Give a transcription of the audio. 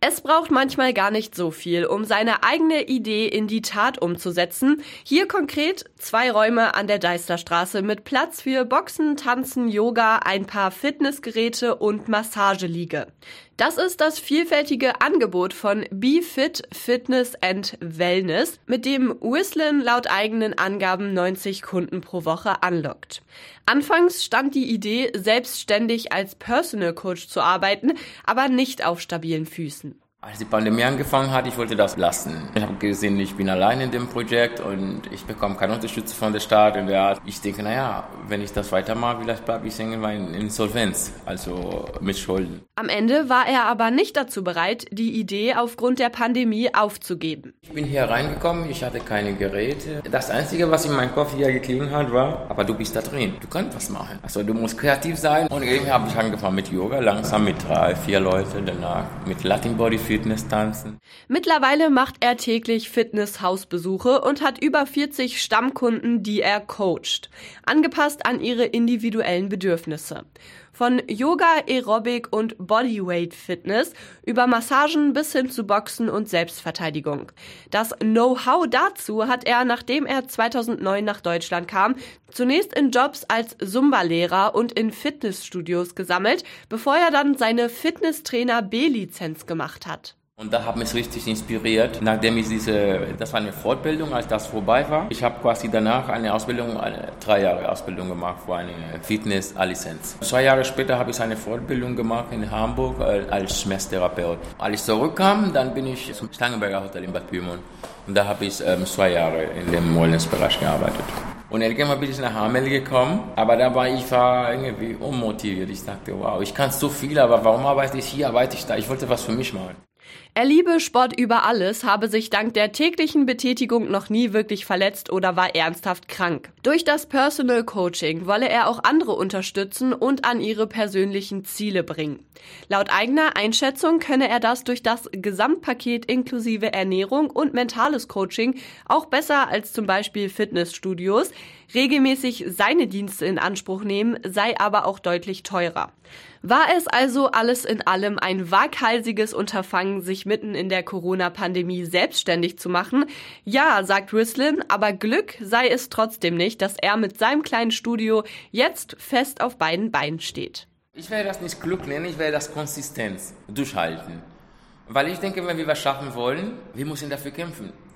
Es braucht manchmal gar nicht so viel, um seine eigene Idee in die Tat umzusetzen. Hier konkret zwei Räume an der Deisterstraße mit Platz für Boxen, Tanzen, Yoga, ein paar Fitnessgeräte und Massageliege. Das ist das vielfältige Angebot von BeFit Fitness and Wellness, mit dem Whistlen laut eigenen Angaben 90 Kunden pro Woche anlockt. Anfangs stand die Idee, selbstständig als Personal Coach zu arbeiten, aber nicht auf stabilen Füßen. Als die Pandemie angefangen hat, ich wollte das lassen. Ich habe gesehen, ich bin allein in dem Projekt und ich bekomme keine Unterstützung von der Stadt. Und ja, ich denke, naja, wenn ich das weitermache, vielleicht bleibe ich irgendwann in Insolvenz, also mit Schulden. Am Ende war er aber nicht dazu bereit, die Idee aufgrund der Pandemie aufzugeben. Ich bin hier reingekommen, ich hatte keine Geräte. Das Einzige, was in meinem Kopf hier geklingelt hat, war, aber du bist da drin, du kannst was machen. Also du musst kreativ sein. Und irgendwie habe ich angefangen mit Yoga, langsam mit drei, vier Leuten, danach mit Latin Body Fitness tanzen. Mittlerweile macht er täglich Fitnesshausbesuche und hat über 40 Stammkunden, die er coacht, angepasst an ihre individuellen Bedürfnisse. Von Yoga, Aerobic und Bodyweight Fitness über Massagen bis hin zu Boxen und Selbstverteidigung. Das Know-how dazu hat er, nachdem er 2009 nach Deutschland kam, zunächst in Jobs als Zumba-Lehrer und in Fitnessstudios gesammelt, bevor er dann seine Fitnesstrainer B-Lizenz gemacht hat. Und da hat mich richtig inspiriert, nachdem ich diese, das war eine Fortbildung, als das vorbei war. Ich habe quasi danach eine Ausbildung, eine drei Jahre Ausbildung gemacht für eine Fitness-Lizenz. Zwei Jahre später habe ich eine Fortbildung gemacht in Hamburg als Schmerztherapeut. Als ich zurückkam, dann bin ich zum Stangenberger Hotel in Bad Pyrmont. Und da habe ich ähm, zwei Jahre in dem Wellness-Bereich gearbeitet. Und irgendwann bin ich nach Hameln gekommen, aber da war ich war irgendwie unmotiviert. Ich dachte, wow, ich kann so viel, aber warum arbeite ich hier, arbeite ich da? Ich wollte was für mich machen. Er liebe Sport über alles, habe sich dank der täglichen Betätigung noch nie wirklich verletzt oder war ernsthaft krank. Durch das Personal Coaching wolle er auch andere unterstützen und an ihre persönlichen Ziele bringen. Laut eigener Einschätzung könne er das durch das Gesamtpaket inklusive Ernährung und mentales Coaching auch besser als zum Beispiel Fitnessstudios, regelmäßig seine Dienste in Anspruch nehmen, sei aber auch deutlich teurer. War es also alles in allem ein waghalsiges Unterfangen, sich mitten in der Corona-Pandemie selbstständig zu machen? Ja, sagt Rislin, aber Glück sei es trotzdem nicht, dass er mit seinem kleinen Studio jetzt fest auf beiden Beinen steht. Ich werde das nicht Glück nennen, ich werde das Konsistenz durchhalten. Weil ich denke, wenn wir was schaffen wollen, wir müssen dafür kämpfen.